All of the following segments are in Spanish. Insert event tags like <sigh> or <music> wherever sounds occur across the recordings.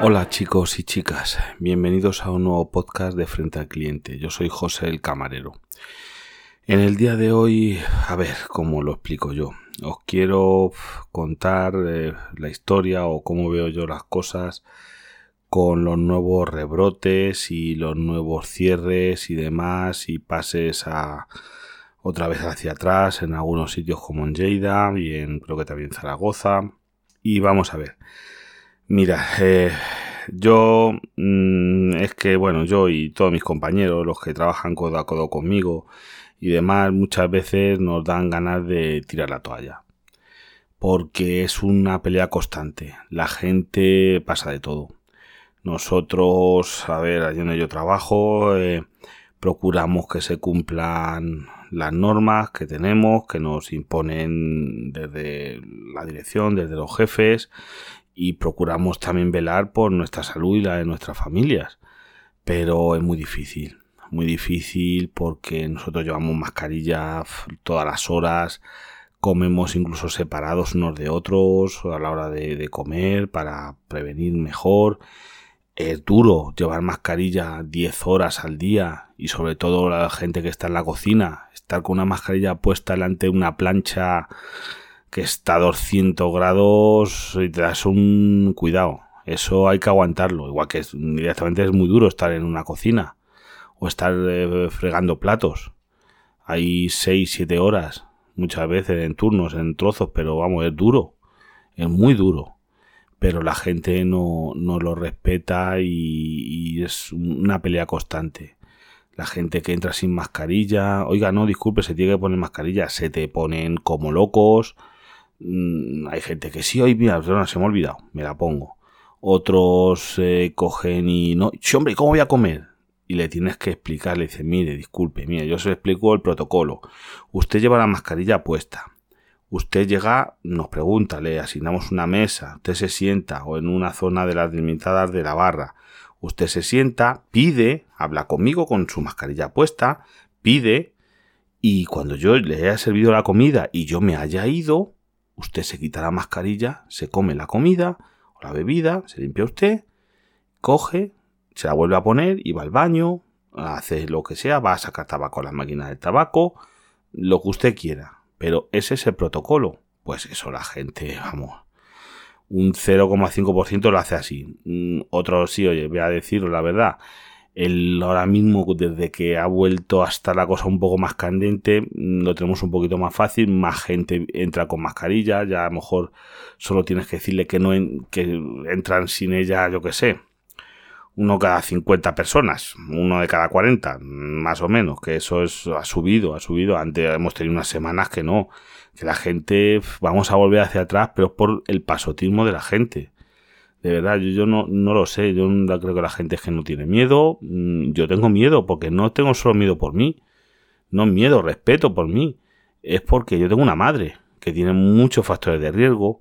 Hola chicos y chicas, bienvenidos a un nuevo podcast de Frente al Cliente. Yo soy José el Camarero. En el día de hoy, a ver, ¿cómo lo explico yo? Os quiero contar eh, la historia o cómo veo yo las cosas con los nuevos rebrotes y los nuevos cierres y demás y pases a otra vez hacia atrás en algunos sitios como en Lleida y en creo que también Zaragoza y vamos a ver Mira, eh, yo mm, es que, bueno, yo y todos mis compañeros, los que trabajan codo a codo conmigo y demás, muchas veces nos dan ganas de tirar la toalla. Porque es una pelea constante. La gente pasa de todo. Nosotros, a ver, allí donde yo trabajo, eh, procuramos que se cumplan las normas que tenemos, que nos imponen desde la dirección, desde los jefes y procuramos también velar por nuestra salud y la de nuestras familias. Pero es muy difícil, muy difícil porque nosotros llevamos mascarilla todas las horas, comemos incluso separados unos de otros a la hora de, de comer para prevenir mejor. Es duro llevar mascarilla 10 horas al día y sobre todo la gente que está en la cocina, estar con una mascarilla puesta delante de una plancha que está a 200 grados y te das un cuidado. Eso hay que aguantarlo. Igual que directamente es muy duro estar en una cocina o estar eh, fregando platos. Hay 6, 7 horas muchas veces en turnos, en trozos, pero vamos, es duro. Es muy duro. Pero la gente no, no lo respeta y, y es una pelea constante la gente que entra sin mascarilla, oiga, no, disculpe, se tiene que poner mascarilla, se te ponen como locos, Mm, hay gente que sí, hoy mira, se me ha olvidado, me la pongo. Otros eh, cogen y no, hombre, ¿cómo voy a comer? Y le tienes que explicar, le dice, mire, disculpe, mire, yo se le explico el protocolo. Usted lleva la mascarilla puesta. Usted llega, nos pregunta, le asignamos una mesa, usted se sienta o en una zona de las delimitadas de la barra. Usted se sienta, pide, habla conmigo con su mascarilla puesta, pide, y cuando yo le haya servido la comida y yo me haya ido, usted se quita la mascarilla, se come la comida o la bebida, se limpia usted, coge, se la vuelve a poner y va al baño, hace lo que sea, va a sacar tabaco a las máquinas de tabaco, lo que usted quiera. Pero ese es el protocolo. Pues eso la gente, vamos, un 0,5% lo hace así. Mm, otro sí, oye, voy a decirlo la verdad el, ahora mismo, desde que ha vuelto hasta la cosa un poco más candente, lo tenemos un poquito más fácil, más gente entra con mascarilla, ya a lo mejor solo tienes que decirle que no que entran sin ella, yo que sé, uno cada 50 personas, uno de cada 40, más o menos, que eso es, ha subido, ha subido. Antes hemos tenido unas semanas que no, que la gente, vamos a volver hacia atrás, pero por el pasotismo de la gente. De verdad, yo, no, no, lo sé. Yo creo que la gente es que no tiene miedo. Mm, yo tengo miedo porque no tengo solo miedo por mí. No miedo, respeto por mí. Es porque yo tengo una madre que tiene muchos factores de riesgo.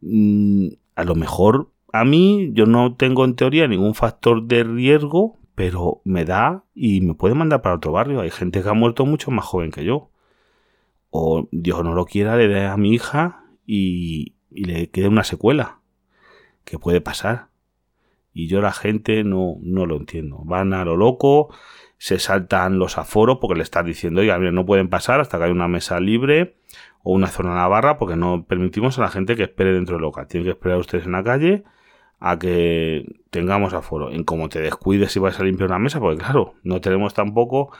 Mm, a lo mejor a mí yo no tengo en teoría ningún factor de riesgo, pero me da y me puede mandar para otro barrio. Hay gente que ha muerto mucho más joven que yo. O Dios no lo quiera, le dé a mi hija y, y le quede una secuela que puede pasar. Y yo la gente no, no lo entiendo. Van a lo loco, se saltan los aforos porque le están diciendo, oiga, no pueden pasar hasta que hay una mesa libre o una zona en la barra porque no permitimos a la gente que espere dentro del local. Tienen que esperar ustedes en la calle a que tengamos aforo. En cómo te descuides si vas a limpiar una mesa, porque claro, no tenemos tampoco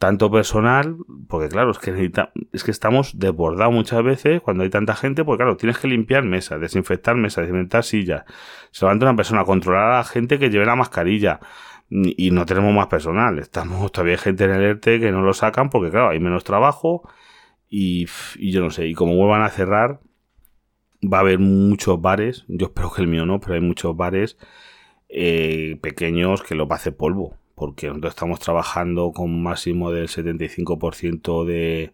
tanto personal, porque claro, es que, es que estamos desbordados muchas veces cuando hay tanta gente, porque claro, tienes que limpiar mesas, desinfectar mesas, desinfectar sillas, se levanta una persona, controlar a la gente que lleve la mascarilla. Y no tenemos más personal, estamos todavía hay gente en el ERTE que no lo sacan porque claro, hay menos trabajo y, yo no sé, y como vuelvan a cerrar, va a haber muchos bares, yo espero que el mío no, pero hay muchos bares eh, pequeños que lo va a hacer polvo porque nosotros estamos trabajando con un máximo del 75% de,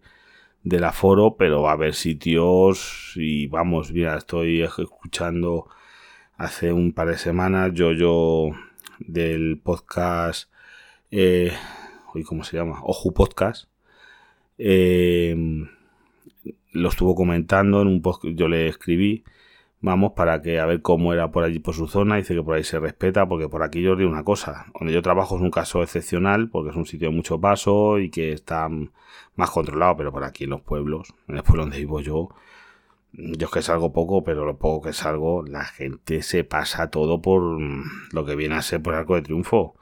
del aforo, pero va a haber sitios y vamos, mira, estoy escuchando hace un par de semanas yo yo del podcast eh, ¿cómo se llama? Oju Podcast eh, lo estuvo comentando en un post yo le escribí Vamos para que a ver cómo era por allí por su zona. Dice que por ahí se respeta, porque por aquí yo digo una cosa. Donde yo trabajo es un caso excepcional, porque es un sitio de mucho paso y que está más controlado, pero por aquí en los pueblos, en el pueblo donde vivo yo, yo es que salgo poco, pero lo poco que salgo, la gente se pasa todo por lo que viene a ser por arco de triunfo.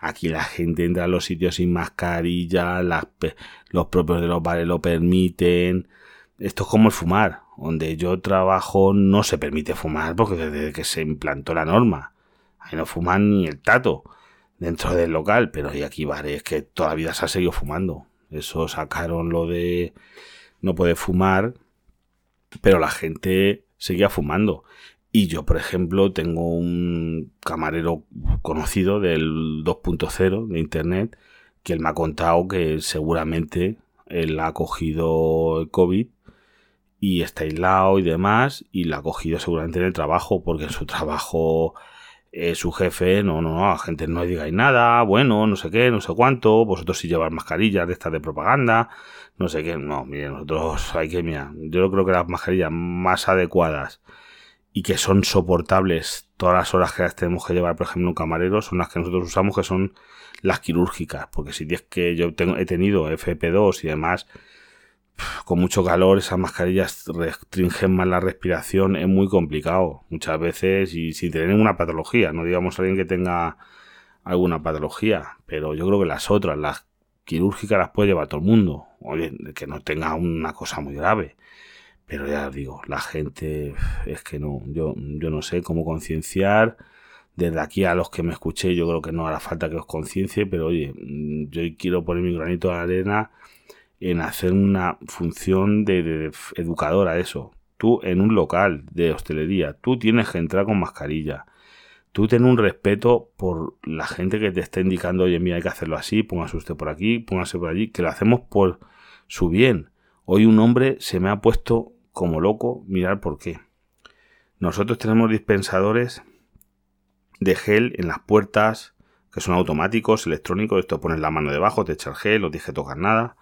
Aquí la gente entra a los sitios sin mascarilla, los propios de los bares lo permiten. Esto es como el fumar. Donde yo trabajo no se permite fumar porque desde que se implantó la norma. Ahí no fuman ni el tato dentro del local, pero hay aquí bares que toda la vida se ha seguido fumando. Eso sacaron lo de no puede fumar, pero la gente seguía fumando. Y yo, por ejemplo, tengo un camarero conocido del 2.0 de Internet que él me ha contado que seguramente él ha cogido el COVID y está aislado y demás y la ha cogido seguramente en el trabajo porque en su trabajo eh, su jefe, no, no, no, a gente no digáis nada, bueno, no sé qué, no sé cuánto, vosotros si llevar mascarillas de estas de propaganda, no sé qué, no, mire, nosotros hay que, mira, yo creo que las mascarillas más adecuadas y que son soportables todas las horas que las tenemos que llevar, por ejemplo, un camarero, son las que nosotros usamos, que son las quirúrgicas, porque si es que yo tengo, he tenido FP2 y demás, con mucho calor, esas mascarillas restringen más la respiración, es muy complicado muchas veces y sin tener ninguna patología, no digamos alguien que tenga alguna patología, pero yo creo que las otras, las quirúrgicas las puede llevar todo el mundo, oye, que no tenga una cosa muy grave. Pero ya digo, la gente es que no, yo, yo no sé cómo concienciar. Desde aquí a los que me escuché, yo creo que no hará falta que os conciencie, pero oye, yo quiero poner mi granito de arena en hacer una función de, educadora, eso. Tú en un local de hostelería, tú tienes que entrar con mascarilla. Tú ten un respeto por la gente que te está indicando, oye, mira, hay que hacerlo así, póngase usted por aquí, póngase por allí, que lo hacemos por su bien. Hoy un hombre se me ha puesto como loco, mirar por qué. Nosotros tenemos dispensadores de gel en las puertas, que son automáticos, electrónicos, esto pones la mano debajo, te echa el gel, no tienes que tocar nada.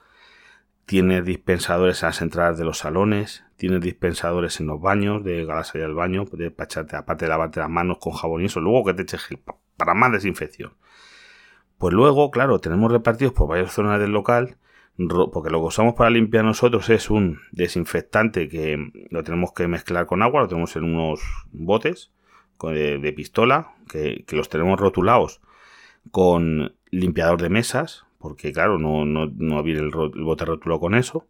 Tienes dispensadores en las entradas de los salones, tienes dispensadores en los baños, de galas allá al baño, de echarte, aparte de lavarte las manos con jabón y eso, luego que te eche gel, para más desinfección. Pues luego, claro, tenemos repartidos por varias zonas del local, porque lo que usamos para limpiar nosotros es un desinfectante que lo tenemos que mezclar con agua, lo tenemos en unos botes de, pistola, que los tenemos rotulados con limpiador de mesas, porque claro, no, no, no viene el, bote rotulado con eso,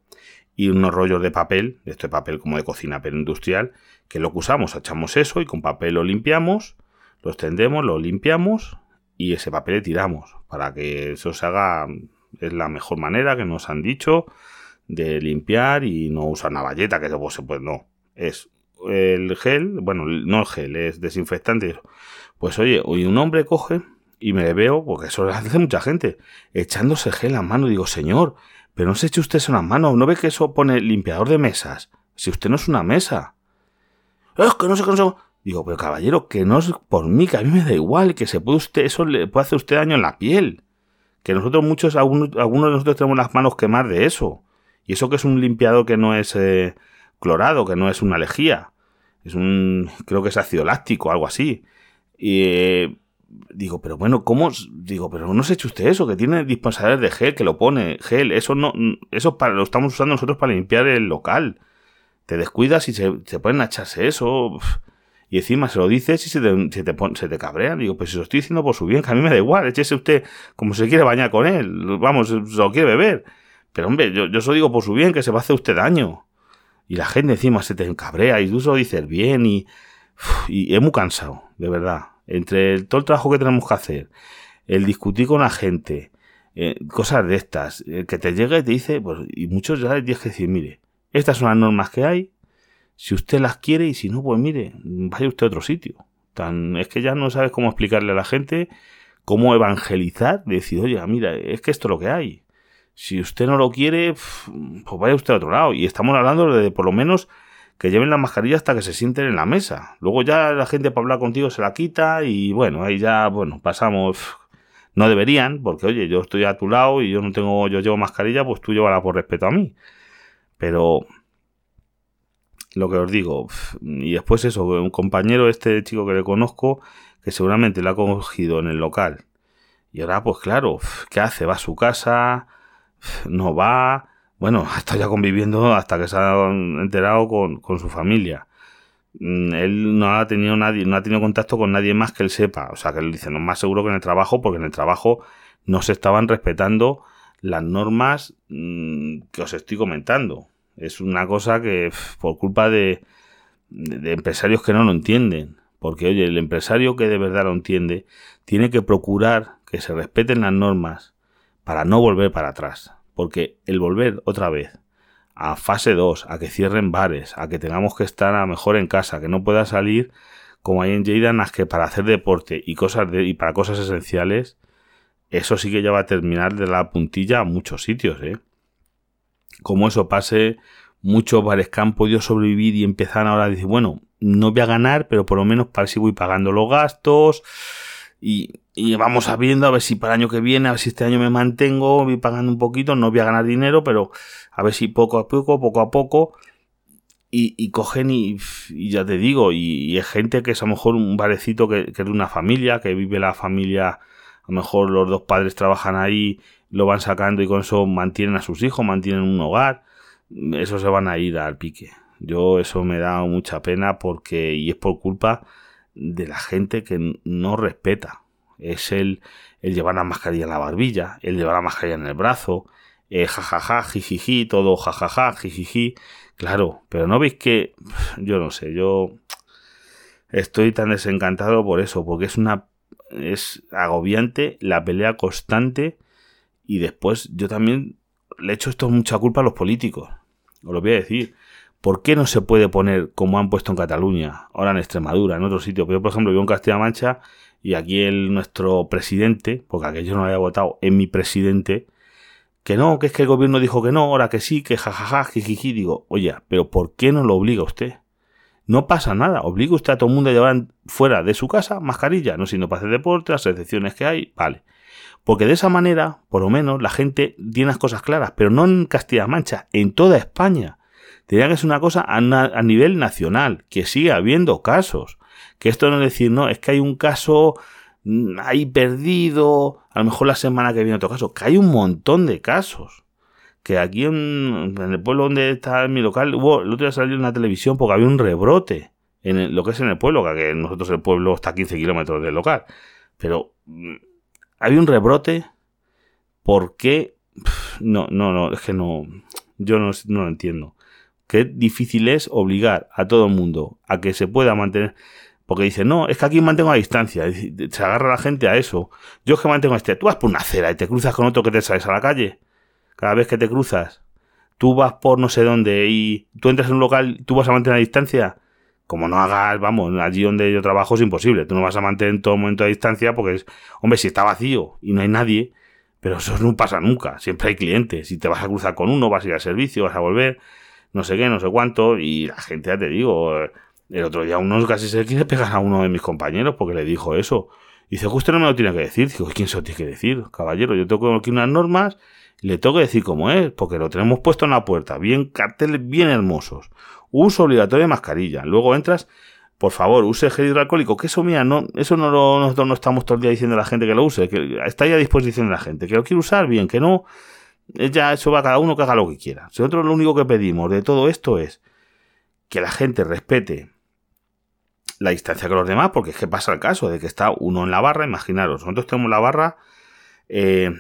y unos rollos de papel, de este papel como de cocina pero industrial, que lo que usamos, echamos eso y con papel lo limpiamos, lo extendemos, lo limpiamos y ese papel le tiramos para que eso se haga, es la mejor manera que nos han dicho de limpiar y no usar una valleta, que pues, pues no, es el gel, bueno, no el gel, es desinfectante. Pues oye, hoy un hombre coge y me veo, porque eso lo hace mucha gente, echándose gel en las manos. Digo, señor, pero no se eche usted eso en las manos. ¿No ve que eso pone limpiador de mesas? Si usted no es una mesa. Es que no sé, qué Digo, pero caballero, que no es por mí, que a mí me da igual, que se puede usted, eso le puede hacer usted daño en la piel. Que nosotros muchos, algunos, algunos de nosotros tenemos las manos quemadas de eso. Y eso que es un limpiador que no es eh, clorado, que no es una lejía. Es un, creo que es ácido láctico, algo así. Y, eh, digo, pero bueno, ¿cómo? Digo, pero no se eche usted eso, que tiene dispensadores de gel, que lo pone, gel, eso no, eso para, lo estamos usando nosotros para limpiar el local. Te descuidas y se, se pueden echarse eso. Y encima se lo dices y se te, se te, se te cabrean. Digo, pues si lo estoy diciendo por su bien, que a mí me da igual, échese usted como se quiere bañar con él. Vamos, se lo quiere beber. Pero hombre, yo, yo eso digo por su bien, que se va a hacer usted daño. Y la gente encima se te encabrea y tú se lo dices bien y, y es muy cansado, de verdad entre todo el trabajo que tenemos que hacer, el discutir con la gente, eh, cosas de estas, el que te llega y te dice, pues, y muchos ya tienes que decir, mire, estas son las normas que hay, si usted las quiere y si no, pues mire, vaya usted a otro sitio. Tan, es que ya no sabes cómo explicarle a la gente, cómo evangelizar, decir, oye, mira, es que esto es lo que hay. Si usted no lo quiere, pues vaya usted a otro lado. Y estamos hablando de por lo menos que lleven la mascarilla hasta que se sienten en la mesa. Luego ya la gente para hablar contigo se la quita y bueno, ahí ya, bueno, pasamos. No deberían, porque oye, yo estoy a tu lado y yo no tengo, yo llevo mascarilla, pues tú llévala por respeto a mí. Pero lo que os digo. Y después eso, un compañero, este chico que le conozco, que seguramente lo ha cogido en el local. Y ahora, pues claro, ¿qué hace? Va a su casa, no va. Bueno, <laughs> está ya conviviendo hasta que se ha enterado con, su familia. Mm, él no ha tenido nadie, no ha tenido contacto con nadie más que él sepa. O sea, que él dice, no más seguro que en el trabajo, porque en el trabajo no se estaban respetando las normas mm, que os estoy comentando. Es una cosa que por culpa de, de, empresarios que no lo entienden. Porque, oye, el empresario que de verdad lo entiende tiene que procurar que se respeten las normas para no volver para atrás. Porque el volver otra vez a fase 2, a que cierren bares, a que tengamos que estar a mejor en casa, que no pueda salir como hay en Lleida, que para hacer deporte y cosas y para cosas esenciales, eso sí que ya va a terminar de la puntilla a muchos sitios, ¿eh? Como eso pase, muchos bares que han podido sobrevivir y empiezan ahora a decir, bueno, no voy a ganar, pero por lo menos para si voy pagando los gastos y, vamos a viendo a ver si para el año que viene, a ver si este año me mantengo, voy pagando un poquito, no voy a ganar dinero, pero a ver si poco a poco, poco a poco, y, cogen y, y, ya te digo, y, es gente que es a lo mejor un barecito que, que es de una familia, que vive la familia a lo mejor los dos padres trabajan ahí, lo van sacando y con eso mantienen a sus hijos, mantienen un hogar, eso se van a ir al pique. Yo eso me da mucha pena porque, y es por culpa de la gente que no respeta. Es el, el llevar la mascarilla en la barbilla, el llevar la mascarilla en el brazo, eh, jajaja, jijiji, todo jajaja, jijiji. Claro, pero no veis que, yo no sé, yo estoy tan desencantado por eso, porque es una es agobiante la pelea constante y después yo también le echo esto mucha culpa a los políticos. Os lo voy a decir. ¿Por qué no se puede poner como han puesto en Cataluña, ahora en Extremadura, en otro sitio? Yo, por ejemplo, vivo en Castilla-Mancha y aquí el, nuestro presidente, porque aquello no había votado, es mi presidente, que no, que es que el gobierno dijo que no, ahora que sí, que jajaja, jijiji. Digo, oye, pero ¿por qué no lo obliga usted? No pasa nada, obliga usted a todo el mundo a llevar fuera de su casa mascarilla, no siendo para hacer deporte, las excepciones que hay, vale. Porque de esa manera, por lo menos, la gente tiene las cosas claras, pero no en Castilla-La Mancha, en toda España. Tendría que ser una cosa a, nivel nacional, que sigue habiendo casos. Que esto no es decir, no, es que hay un caso mm, ahí perdido, a lo mejor la semana que viene otro caso, que hay un montón de casos que aquí en, el pueblo donde está mi local, hubo, el otro día salió en la televisión porque había un rebrote en lo que es en el pueblo, que nosotros el pueblo está a 15 kilómetros del local. Pero mm, había un rebrote porque no, no, no, es que no, yo no lo entiendo. Qué difícil es obligar a todo el mundo a que se pueda mantener. Porque dice, no, es que aquí mantengo a distancia. Se agarra la gente a eso. Yo es que mantengo a este. Tú vas por una acera y te cruzas con otro que te sales a la calle cada vez que te cruzas, tú vas por no sé dónde y tú entras en un local, tú vas a mantener a distancia. Como no hagas, vamos, allí donde yo trabajo es imposible. Tú no vas a mantener en todo momento a distancia porque es, hombre, si está vacío y no hay nadie, pero eso no pasa nunca. Siempre hay clientes. Si te vas a cruzar con uno, vas a ir al servicio, vas a volver, no sé qué, no sé cuánto. Y la gente, ya te digo, el otro día uno casi se quiere pegar a uno de mis compañeros porque le dijo eso. Y dice, usted no me lo tiene que decir. Digo, ¿quién se lo tiene que decir? Caballero, yo tengo aquí unas normas le tengo que decir cómo es, porque lo tenemos puesto en la puerta, bien carteles bien hermosos. Uso obligatorio de mascarilla. Luego entras, por favor, use gel hidroalcohólico, que eso mira, no, eso no lo, no estamos todo el día diciendo a la gente que lo use, que está ahí a disposición de la gente, que lo quiere usar bien, que no, ya eso va a cada uno que haga lo que quiera. Nosotros lo único que pedimos de todo esto es que la gente respete la distancia con los demás, porque es que pasa el caso de que está uno en la barra, imaginaros, nosotros tenemos la barra, eh,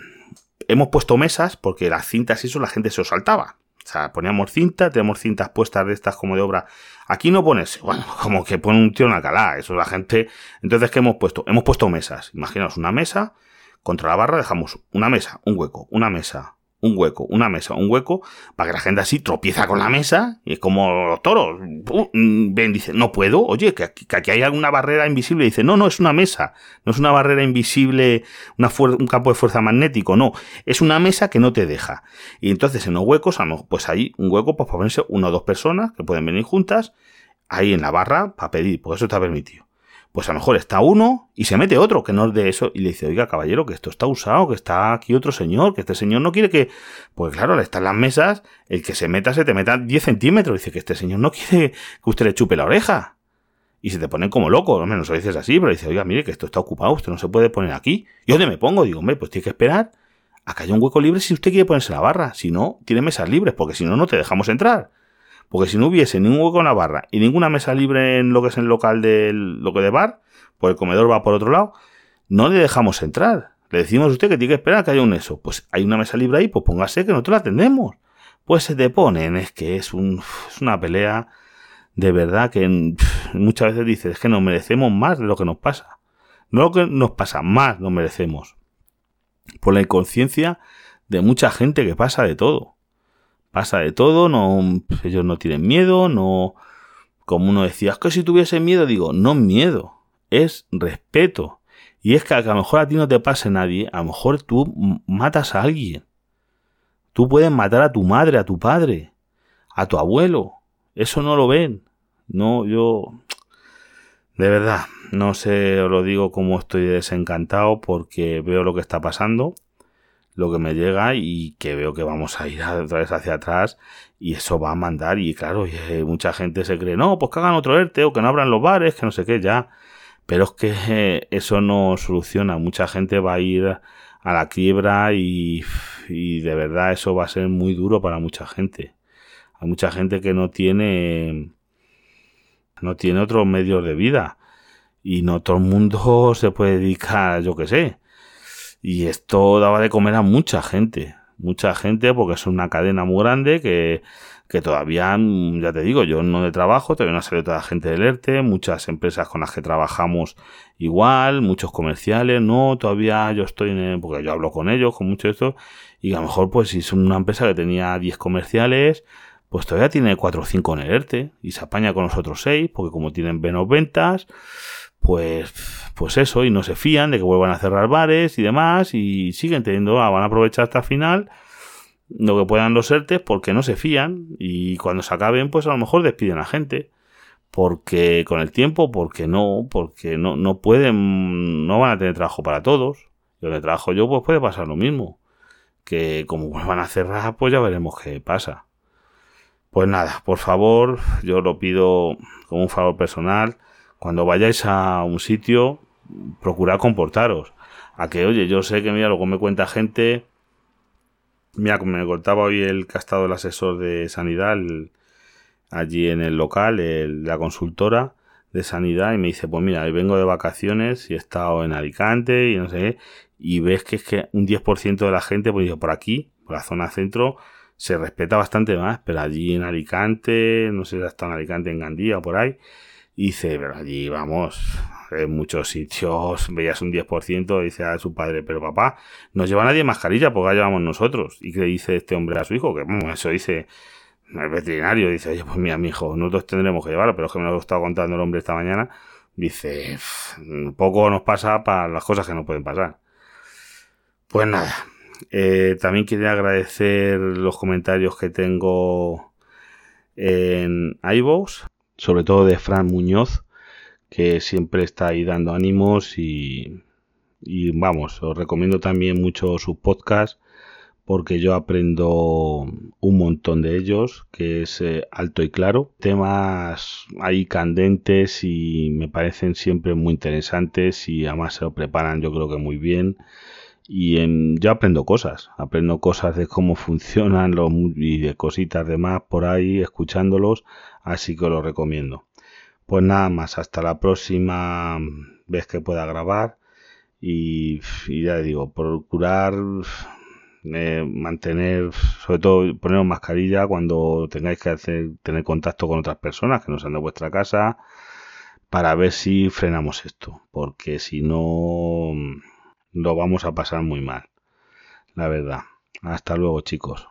hemos puesto mesas porque las cintas y eso la gente se os saltaba. O sea, poníamos cinta, tenemos cintas puestas de estas como de obra. Aquí no pones, bueno, <laughs> como que pone un tío en Alcalá, eso la gente. Entonces, ¿qué hemos puesto? Hemos puesto mesas. Imaginaos una mesa, contra la barra dejamos una mesa, un hueco, una mesa, un hueco, una mesa, un hueco, para que la gente así tropieza con la mesa y es como los toros. Ven, dice, no puedo, oye, que aquí, hay alguna barrera invisible. Dice, no, no, es una mesa, no es una barrera invisible, una un campo de fuerza magnético, no, es una mesa que no te deja. Y entonces en los huecos, pues hay un hueco pues, para ponerse una o dos personas que pueden venir juntas ahí en la barra para pedir, porque eso está permitido. Pues a lo mejor está uno y se mete otro que no es de eso y le dice, oiga caballero, que esto está usado, que está aquí otro señor, que este señor no quiere que... Pues claro, están las mesas, el que se meta se te meta 10 centímetros, dice que este señor no quiere que usted le chupe la oreja. Y se te ponen como loco, no menos lo dices así, pero dice, oiga, mire que esto está ocupado, usted no se puede poner aquí. ¿Y dónde me pongo? Digo, hombre, pues tiene que esperar a que haya un hueco libre si usted quiere ponerse la barra. Si no, tiene mesas libres, porque si no, no te dejamos entrar. Porque si no hubiese ningún hueco en la barra y ninguna mesa libre en lo que es el local del lo que de bar, pues el comedor va por otro lado, no le dejamos entrar. Le decimos a usted que tiene que esperar que haya un eso. Pues hay una mesa libre ahí, pues póngase que nosotros la atendemos. Pues se te ponen, es que es, un, es una pelea de verdad que muchas veces dices, es que nos merecemos más de lo que nos pasa. No lo que nos pasa, más nos merecemos. Por la inconsciencia de mucha gente que pasa de todo. Pasa de todo, no, ellos no tienen miedo, no, como uno decía, es que si tuviese miedo, digo, no miedo es respeto. Y es que a lo mejor a ti no te pase nadie, a lo mejor tú matas a alguien. Tú puedes matar a tu madre, a tu padre, a tu abuelo. Eso no lo ven. No, yo... De verdad, no sé, os lo digo como estoy desencantado porque veo lo que está pasando, lo que me llega y que veo que vamos a ir otra vez hacia atrás y eso va a mandar y claro, eh, mucha gente se cree, no, pues que hagan otro ERTE o que no abran los bares, que no sé qué, ya. Pero es que eh, eso no soluciona. Mucha gente va a ir a la quiebra y, y de verdad eso va a ser muy duro para mucha gente. Hay mucha gente que no tiene no tiene otros medios de vida y no todo el mundo <laughs> se puede dedicar, yo qué sé. Y esto daba de comer a mucha gente, mucha gente porque es una cadena muy grande que que todavía, mm, ya te digo, yo no de trabajo, todavía no ha toda la gente del ERTE, muchas empresas con las que trabajamos igual, muchos comerciales, no, todavía yo estoy en, porque yo hablo con ellos, con mucho de esto, y a lo mejor pues si es una empresa que tenía 10 comerciales, pues todavía tiene 4 o 5 en el ERTE, y se apaña con los otros 6, porque como tienen menos ventas, pues, pues eso, y no se fían de que vuelvan a cerrar bares y demás, y siguen teniendo, ah, van a aprovechar hasta el final, lo que puedan los ERTES porque no se fían y cuando se acaben pues a lo mejor despiden a gente. Porque con el tiempo porque no porque no, no pueden no van a tener trabajo para todos. Y donde trabajo yo pues puede pasar lo mismo. Que como van a cerrar pues ya veremos qué pasa. Pues nada por favor yo lo pido como un favor personal cuando vayáis a un sitio procurad comportaros. A que oye yo sé que mira luego me cuenta gente. Mira, me contaba hoy el que ha estado el asesor de sanidad allí en el local, la consultora de sanidad, y me dice, pues mira, vengo de vacaciones y he estado en Alicante y no sé y ves que es que un 10% de la gente, pues por aquí, por la zona centro, se respeta bastante más, pero allí en Alicante, no sé si en Alicante, en Gandía o por ahí, dice, pero allí vamos, en muchos sitios <laughs> veías un 10%, dice a su padre, pero papá, no lleva nadie mascarilla porque la llevamos nosotros. ¿Y qué dice este hombre a su hijo? Que eso dice el veterinario, dice, oye, pues mira, mi hijo, nosotros tendremos que llevarlo, pero es que me lo ha estado contando el hombre esta mañana. Dice, poco nos pasa para las cosas que no pueden pasar. Pues nada, eh, también quería agradecer los comentarios que tengo en iVoox sobre todo de Fran Muñoz, que siempre está ahí dando ánimos y, y vamos, os recomiendo también mucho su podcast porque yo aprendo un montón de ellos, que es eh, alto y claro. Temas ahí candentes y me parecen siempre muy interesantes y además se lo preparan yo creo que muy bien. Y yo aprendo cosas, aprendo cosas de cómo <laughs> funcionan los, y de cositas demás por ahí escuchándolos así que lo recomiendo. Pues nada más, hasta la próxima vez que pueda grabar y, ya digo, procurar eh, mantener, sobre todo poner mascarilla cuando tengáis que hacer, tener contacto con otras personas que no sean de vuestra casa para ver si frenamos esto, porque si no lo vamos a pasar muy mal, la verdad. Hasta luego chicos.